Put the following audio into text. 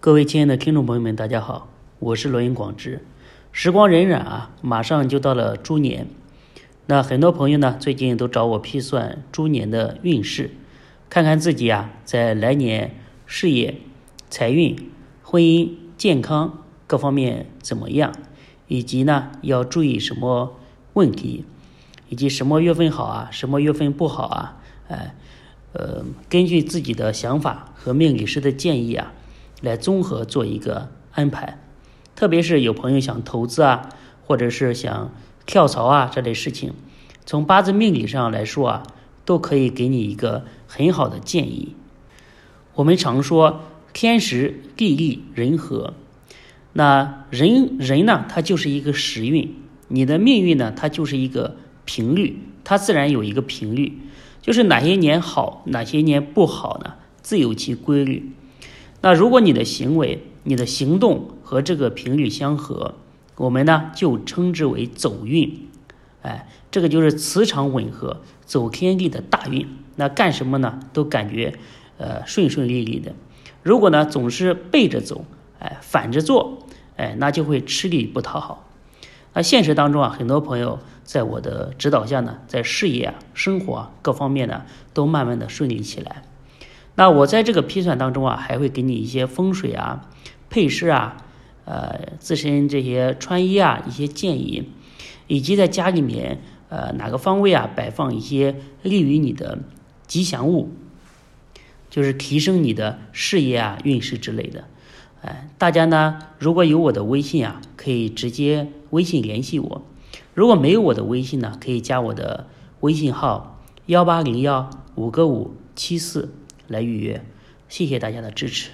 各位亲爱的听众朋友们，大家好，我是罗云广志。时光荏苒啊，马上就到了猪年。那很多朋友呢，最近都找我批算猪年的运势，看看自己啊，在来年事业、财运、婚姻、健康各方面怎么样，以及呢要注意什么问题，以及什么月份好啊，什么月份不好啊？哎，呃，根据自己的想法和命理师的建议啊。来综合做一个安排，特别是有朋友想投资啊，或者是想跳槽啊这类事情，从八字命理上来说啊，都可以给你一个很好的建议。我们常说天时地利人和，那人人呢，他就是一个时运，你的命运呢，它就是一个频率，它自然有一个频率，就是哪些年好，哪些年不好呢，自有其规律。那如果你的行为、你的行动和这个频率相合，我们呢就称之为走运，哎，这个就是磁场吻合、走天地的大运。那干什么呢都感觉呃顺顺利利的。如果呢总是背着走，哎，反着做，哎，那就会吃力不讨好。那现实当中啊，很多朋友在我的指导下呢，在事业啊、生活啊各方面呢，都慢慢的顺利起来。那我在这个批算当中啊，还会给你一些风水啊、配饰啊、呃自身这些穿衣啊一些建议，以及在家里面呃哪个方位啊摆放一些利于你的吉祥物，就是提升你的事业啊运势之类的。哎，大家呢如果有我的微信啊，可以直接微信联系我；如果没有我的微信呢，可以加我的微信号幺八零幺五个五七四。来预约，谢谢大家的支持。